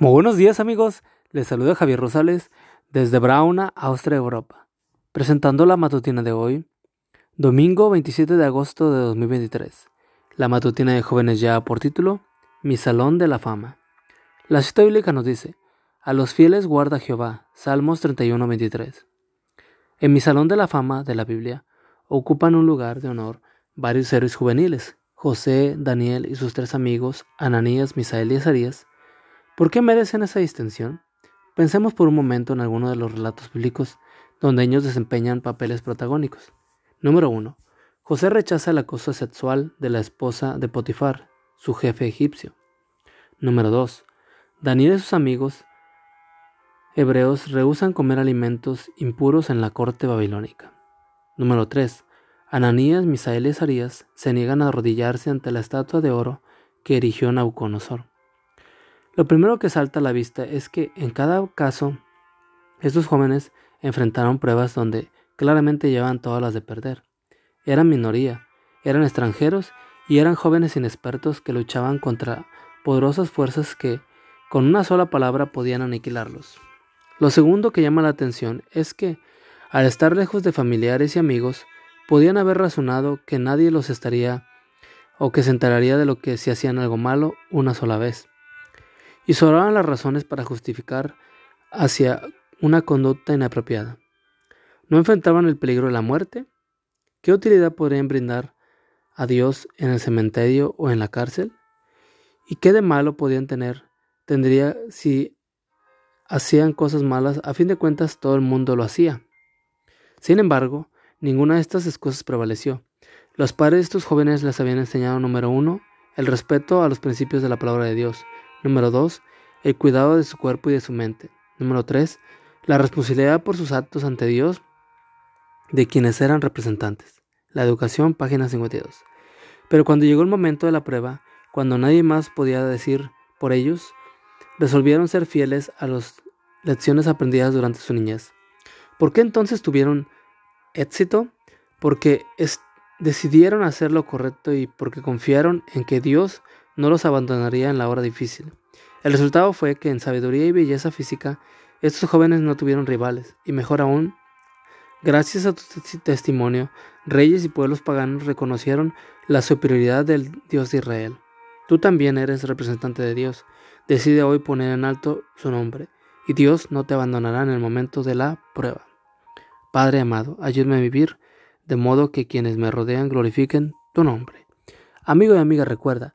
Muy buenos días amigos, les saluda Javier Rosales desde Brauna, Austria, Europa, presentando la matutina de hoy, domingo 27 de agosto de 2023. La matutina de jóvenes ya por título, Mi Salón de la Fama. La cita bíblica nos dice, a los fieles guarda Jehová, Salmos 31, 23. En mi Salón de la Fama de la Biblia ocupan un lugar de honor varios héroes juveniles, José, Daniel y sus tres amigos, Ananías, Misael y Azarías, ¿Por qué merecen esa distinción? Pensemos por un momento en alguno de los relatos bíblicos donde ellos desempeñan papeles protagónicos. Número 1. José rechaza el acoso sexual de la esposa de Potifar, su jefe egipcio. Número 2. Daniel y sus amigos hebreos rehusan comer alimentos impuros en la corte babilónica. Número 3. Ananías, Misael y Azarías se niegan a arrodillarse ante la estatua de oro que erigió Nabucodonosor. Lo primero que salta a la vista es que en cada caso estos jóvenes enfrentaron pruebas donde claramente llevaban todas las de perder. Eran minoría, eran extranjeros y eran jóvenes inexpertos que luchaban contra poderosas fuerzas que con una sola palabra podían aniquilarlos. Lo segundo que llama la atención es que, al estar lejos de familiares y amigos, podían haber razonado que nadie los estaría o que se enteraría de lo que si hacían algo malo una sola vez y sobraban las razones para justificar hacia una conducta inapropiada. ¿No enfrentaban el peligro de la muerte? ¿Qué utilidad podrían brindar a Dios en el cementerio o en la cárcel? ¿Y qué de malo podían tener? Tendría si hacían cosas malas, a fin de cuentas todo el mundo lo hacía. Sin embargo, ninguna de estas excusas prevaleció. Los padres de estos jóvenes les habían enseñado, número uno, el respeto a los principios de la palabra de Dios, Número 2. El cuidado de su cuerpo y de su mente. Número 3. La responsabilidad por sus actos ante Dios de quienes eran representantes. La educación, página 52. Pero cuando llegó el momento de la prueba, cuando nadie más podía decir por ellos, resolvieron ser fieles a las lecciones aprendidas durante su niñez. ¿Por qué entonces tuvieron éxito? Porque decidieron hacer lo correcto y porque confiaron en que Dios no los abandonaría en la hora difícil. El resultado fue que en sabiduría y belleza física estos jóvenes no tuvieron rivales, y mejor aún, gracias a tu testimonio, reyes y pueblos paganos reconocieron la superioridad del Dios de Israel. Tú también eres representante de Dios. Decide hoy poner en alto su nombre, y Dios no te abandonará en el momento de la prueba. Padre amado, ayúdame a vivir de modo que quienes me rodean glorifiquen tu nombre. Amigo y amiga, recuerda,